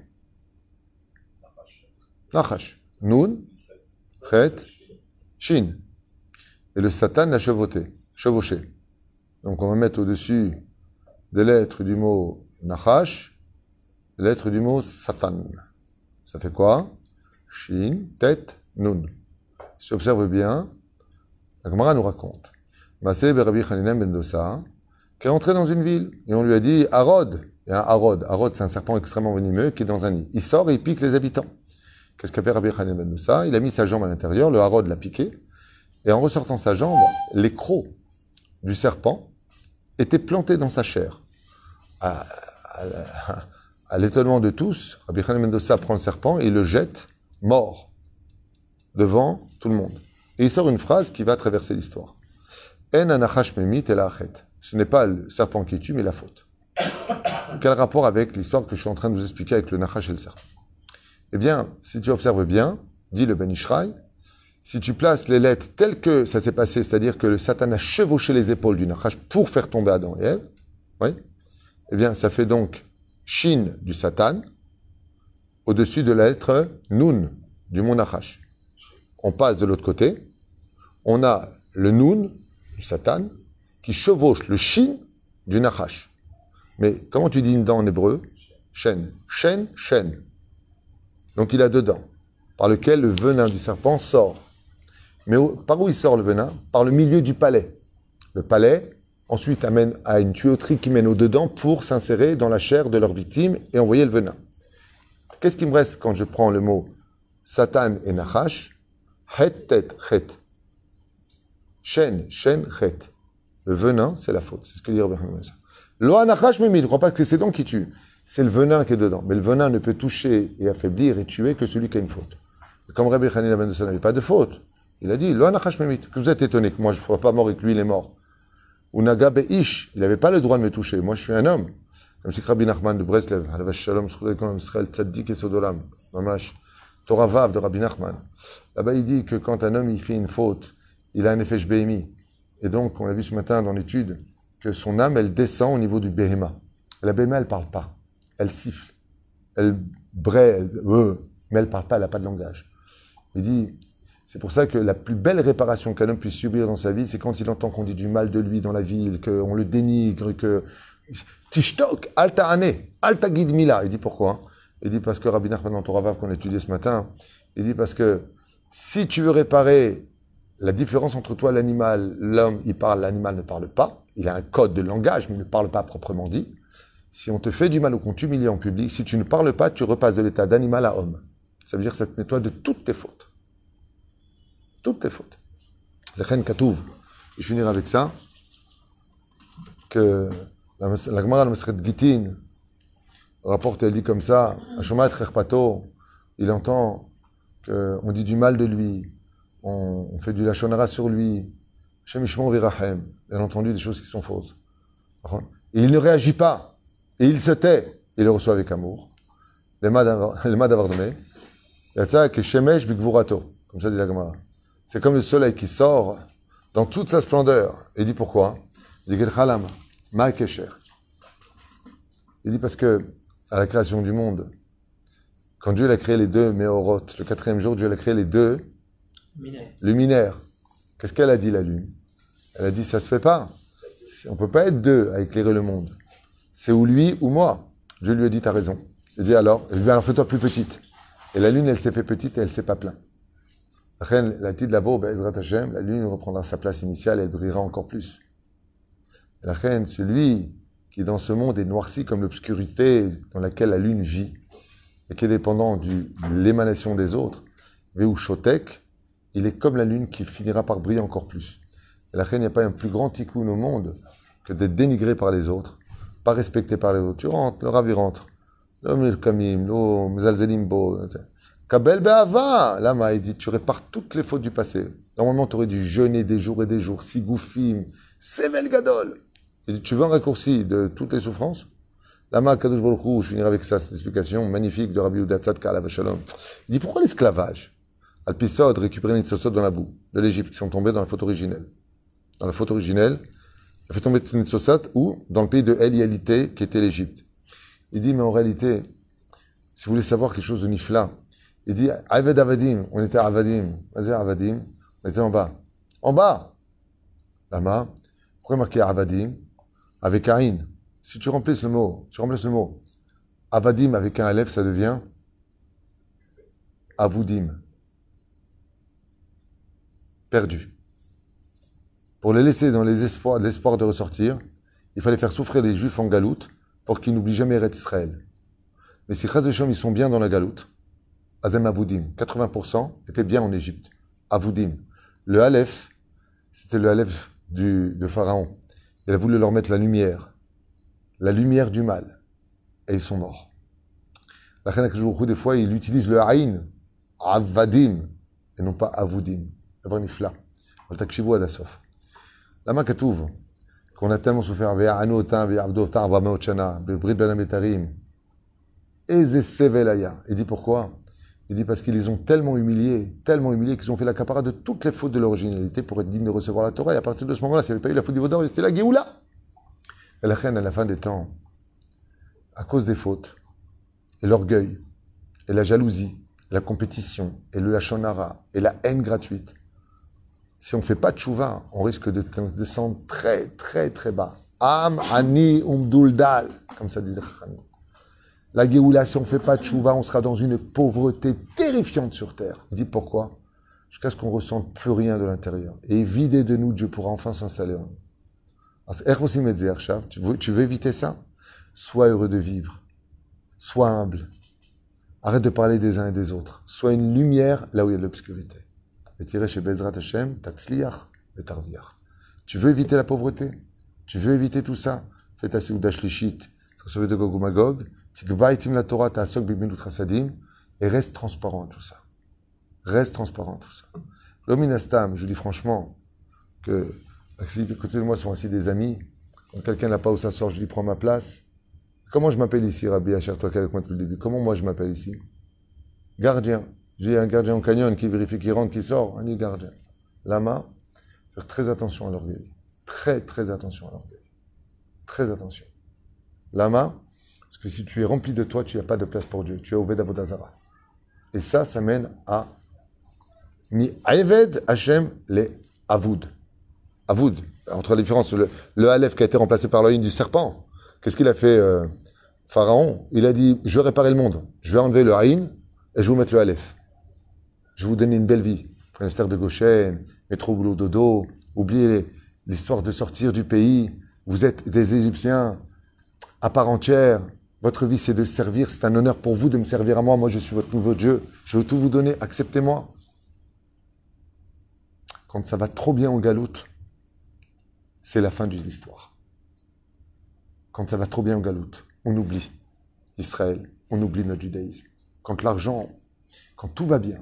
[SPEAKER 1] Nachash. Nun, Chet, Shin. Et le Satan l'a chevauté, chevauché. Donc on va mettre au-dessus des lettres du mot Nachash, lettres du mot Satan. Ça fait quoi? Shin, tête, Nun. Si tu observes bien, la Gemara nous raconte. Masé Rabbi Haninem ben Dosa, qui est entré dans une ville, et on lui a dit Harod. Il y un Harod. Harod, c'est un serpent extrêmement venimeux qui est dans un nid. Il sort et il pique les habitants. Qu'est-ce qu'a fait Rabbi Haninem ben Dosa? Il a mis sa jambe à l'intérieur, le Harod l'a piqué, et en ressortant sa jambe, les crocs du serpent étaient plantés dans sa chair. À, l'étonnement de tous, Rabbi Haninem ben Dosa prend le serpent et il le jette mort devant tout le monde. Et il sort une phrase qui va traverser l'histoire. En memit. Ce n'est pas le serpent qui tue, mais la faute. Quel rapport avec l'histoire que je suis en train de vous expliquer avec le nachash et le serpent? Eh bien, si tu observes bien, dit le Ben Ishraï, si tu places les lettres telles que ça s'est passé, c'est-à-dire que le Satan a chevauché les épaules du nachash pour faire tomber Adam et Ève, oui, eh bien, ça fait donc Shin du Satan au-dessus de la lettre Nun du mot nachash on passe de l'autre côté, on a le Nun du Satan qui chevauche le Shin du Nachash. Mais comment tu dis une dent en hébreu? Shen. Shen, Shen. Donc il a deux dents, par lequel le venin du serpent sort. Mais par où il sort le venin? Par le milieu du palais. Le palais, ensuite, amène à une tuyauterie qui mène dents pour s'insérer dans la chair de leur victime et envoyer le venin. Qu'est-ce qui me reste quand je prends le mot Satan et Nachash? Het, tet, chet. Shen, shen, chet. Le venin, c'est la faute. C'est ce que dit Rabbi. Lo anachash mimi. Ne crois pas que c'est ses dents qui tuent. C'est le venin qui est dedans. Mais le venin ne peut toucher et affaiblir et tuer que celui qui a une faute. Comme Rabbi Hanina ben n'avait pas de faute, il a dit Lo anachash mimi. Que vous êtes étonné que moi je ne sois pas mort et que lui il est mort. Ou Naga Ish. Il n'avait pas le droit de me toucher. Moi je suis un homme. Comme si Rabbi Nachman de Breslev, Shalom, Israël, Tzaddik et Sodolam, Mamash, Torah Vav de Rabbi Nachman. Là-bas, il dit que quand un homme il fait une faute, il a un effet BMI. Et donc, on l'a vu ce matin dans l'étude, que son âme, elle descend au niveau du Behema. La Behema, elle parle pas. Elle siffle. Elle braie, elle, euh, mais elle parle pas, elle n'a pas de langage. Il dit, c'est pour ça que la plus belle réparation qu'un homme puisse subir dans sa vie, c'est quand il entend qu'on dit du mal de lui dans la ville, qu'on le dénigre, que Tishtok, alta ane, alta guide mila. Il dit pourquoi Il dit parce que Rabbi Nachman dans Torah qu'on a étudié ce matin, il dit parce que si tu veux réparer la différence entre toi et l'animal, l'homme il parle, l'animal ne parle pas, il a un code de langage mais il ne parle pas proprement dit. Si on te fait du mal ou qu'on t'humilie en public, si tu ne parles pas, tu repasses de l'état d'animal à homme. Ça veut dire que ça te nettoie de toutes tes fautes. Toutes tes fautes. Je finirai avec ça. Que la, Gemara, Masret Gitin, rapporte, elle dit comme ça, il entend qu'on dit du mal de lui, on, fait du lachonara sur lui, bien entendu des choses qui sont fausses. Et il ne réagit pas, et il se tait, il le reçoit avec amour. Shemesh Bigvurato, comme ça dit la Gemara. C'est comme le soleil qui sort dans toute sa splendeur. Et il dit pourquoi? Il dit Kesher. Il dit parce que à la création du monde, quand Dieu a créé les deux méorotes, le quatrième jour, Dieu a créé les deux luminaires. Qu'est-ce qu'elle a dit, la lune? Elle a dit, ça se fait pas. On peut pas être deux à éclairer le monde. C'est ou lui ou moi. Dieu lui a dit, t'as raison. Il dit alors, dit, alors fais-toi plus petite. Et la lune, elle s'est fait petite et elle s'est pas plainte. La Bezrat Hashem, la lune reprendra sa place initiale et elle brillera encore plus. La reine, celui qui dans ce monde est noirci comme l'obscurité dans laquelle la lune vit et qui est dépendant de l'émanation des autres, Shotek, il est comme la lune qui finira par briller encore plus. La reine, il n'y a pas un plus grand tikkun au monde que d'être dénigré par les autres, pas respecté par les autres. Tu rentres, le ravi rentre. Le milkamim, le mzalzelim bo. Kabel be'ava. Là, il dit, tu répares toutes les fautes du passé. Normalement, tu aurais dû jeûner des jours et des jours, sigoufim, sevel gadol. Il dit, tu veux un raccourci de toutes les souffrances? Lama Kadosh Baruch je finirai avec ça, cette explication magnifique de Rabbi Uda Tzadka Alav Shalom. Il dit, pourquoi l'esclavage? Alpisod récupérait les Nitzosot dans la boue de l'Égypte, qui sont tombés dans la faute originelle. Dans la faute originelle, il a fait tomber les Nitzosot où? Dans le pays de Elialité, qui était l'Égypte. Il dit, mais en réalité, si vous voulez savoir quelque chose de Nifla, il dit, Aved Avadim, on était Avadim. Vas-y, Avadim, on était en bas. En bas Lama, pourquoi marquer Avadim? Avec Aïn. Si tu remplaces le mot, tu remplaces le mot Avadim avec un Aleph, ça devient Avoudim. Perdu. Pour les laisser dans les espoirs, l'espoir de ressortir, il fallait faire souffrir les Juifs en galoute pour qu'ils n'oublient jamais Eretz Israël. Mais si Chaz ils sont bien dans la galoute, Azem Avoudim, 80% étaient bien en Égypte. Avoudim. Le Aleph, c'était le Aleph du, de Pharaon. Il a voulu leur mettre la lumière, la lumière du mal. Et ils sont morts. La reine des fois, il utilise le Aïn, Avadim, et non pas Avoudim. Avoir nifla. Al-Takshivu Adasof. Lama Katouv, qu'on a tellement souffert, ben ametarim. Eze sevelaya. Il dit pourquoi Il dit parce qu'ils les ont tellement humiliés, tellement humiliés qu'ils ont fait la de toutes les fautes de l'originalité pour être dignes de recevoir la Torah. Et à partir de ce moment-là, s'il n'y avait pas eu la faute du Vaudor, c'était la Géoula. Et la reine, à la fin des temps, à cause des fautes, et l'orgueil, et la jalousie, la compétition, et le lachonara, et la haine gratuite, si on ne fait pas de chouva, on risque de descendre très, très, très bas. Am, ani, umduldal, comme ça dit. La Géoula, si on ne fait pas de chouva, on sera dans une pauvreté terrifiante sur terre. Il dit pourquoi? Jusqu'à ce qu'on ne ressente plus rien de l'intérieur. Et vidé de nous, Dieu pourra enfin s'installer en nous. Tu veux, éviter ça? Sois heureux de vivre. Sois humble. Arrête de parler des uns et des autres. Sois une lumière là où il y a de l'obscurité. Et tirer chez Bezrat Hashem, et. Tu veux éviter la pauvreté? Tu veux éviter tout ça? Fais ta Seudah Shlishit, sauvé de Gog ou Magog, la Torah, Ta'asok Bibinut Chasadim, et reste transparent à tout ça. Reste transparent à tout ça. L'Ominastam, je dis franchement, que si côté de moi sont assis des amis, quand quelqu'un n'a pas où ça sort, je lui prends ma place. Comment je m'appelle ici, Rabbi Asher, toi qui avec moi depuis le début? Comment moi je m'appelle ici? Gardien. J'ai un gardien en canyon qui vérifie qui rentre, qui sort, un gardien. Lama, faire très attention à l'orgueil. Très, très attention à l'orgueil. Très attention. Lama, si tu es rempli de toi, tu n'as pas de place pour Dieu. Tu es au Vedabodazara. Et ça, ça mène à Mi Aeved Hashem les Avoud. Avoud, entre la différence, le, le Aleph qui a été remplacé par l'œil du serpent. Qu'est-ce qu'il a fait, euh, Pharaon? Il a dit Je vais réparer le monde. Je vais enlever le Aïn et je vais vous mettre le Aleph. Je vais vous donner une belle vie. Prenez de Goshen, métro boulot dodo, oubliez l'histoire de sortir du pays. Vous êtes des Égyptiens à part entière. Votre vie, c'est de servir. C'est un honneur pour vous de me servir à moi. Moi, je suis votre nouveau Dieu. Je veux tout vous donner. Acceptez-moi. Quand ça va trop bien en galoute, c'est la fin de l'histoire. Quand ça va trop bien en galoute, on oublie Israël, on oublie notre judaïsme. Quand l'argent, quand tout va bien,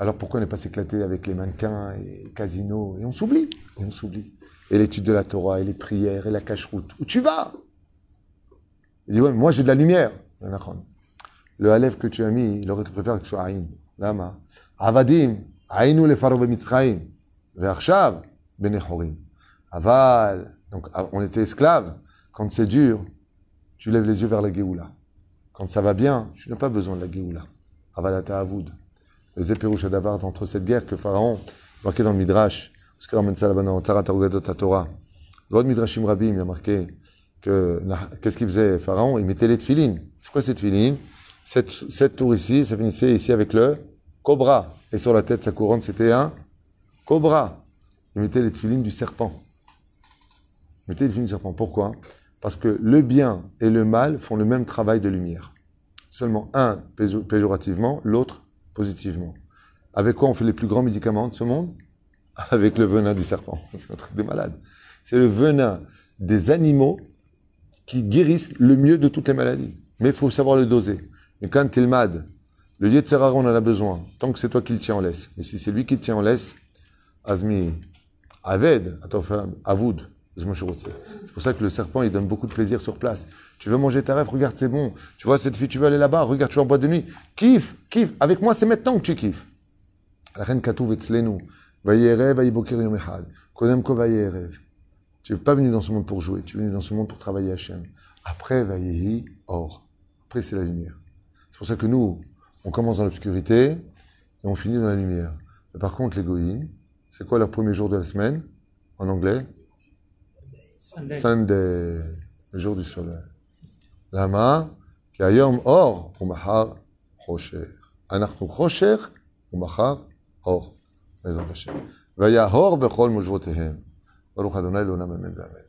[SPEAKER 1] alors pourquoi ne pas s'éclater avec les mannequins et casinos? Et on s'oublie. Et on s'oublie. Et l'étude de la Torah, et les prières, et la cache-route. Où tu vas? Il dit, ouais, moi j'ai de la lumière. Le Aleph que tu as mis, il aurait préféré que ce soit Aïn. Lama? Avadim. Aïnou le faro bemitzraim. Ve'arshav. Benechorim. Aval. Donc, on était esclaves. Quand c'est dur, tu lèves les yeux vers la Géoula. Quand ça va bien, tu n'as pas besoin de la Géoula. Avalata Avoud. Les éperouches d'Avard entre cette guerre que Pharaon, marqué dans le Midrash, là-bas dans Tzarat Torah. Le Midrashim Rabim, il a marqué que, qu'est-ce qu'il faisait Pharaon? Il mettait les tefilines. C'est quoi cette tefilines? Cette, cette tour ici, ça finissait ici avec le cobra. Et sur la tête, sa couronne, c'était un cobra. Il mettait les tefilines du serpent. Il mettait les tefilines du serpent. Pourquoi? Parce que le bien et le mal font le même travail de lumière. Seulement un péjorativement, l'autre positivement. Avec quoi on fait les plus grands médicaments de ce monde? Avec le venin du serpent. C'est un truc de malade. C'est le venin des animaux qui guérissent le mieux de toutes les maladies. Mais il faut savoir le doser. Et quand il mad, le Yetzerara, on en a besoin. Tant que c'est toi qui le tiens en laisse. Mais si c'est lui qui le tient en laisse, Azmi, Aved, Avoud, c'est pour ça que le serpent, il donne beaucoup de plaisir sur place. Tu veux manger ta rêve, regarde, c'est bon. Tu vois cette fille, tu veux aller là-bas, regarde, tu es en boîte de nuit. Kiffe, kiffe. Avec moi, c'est maintenant que tu kiffes. La reine Katou, Vetzlenu. Yomehad. Kodemko, tu n'es pas venu dans ce monde pour jouer, tu es venu dans ce monde pour travailler Hachem. Après, va yéhi, or. Après, c'est la lumière. C'est pour ça que nous, on commence dans l'obscurité et on finit dans la lumière. Mais par contre, les goïnes, c'est quoi leur premier jour de la semaine? En anglais?
[SPEAKER 3] Sunday.
[SPEAKER 1] Sunday, le jour du soleil. Lama, qui a yom or, umahar, rocher. Anachnu rocher, umahar, or. Vaya hor bechol mujvotehem. روح أدوني لنا من بامه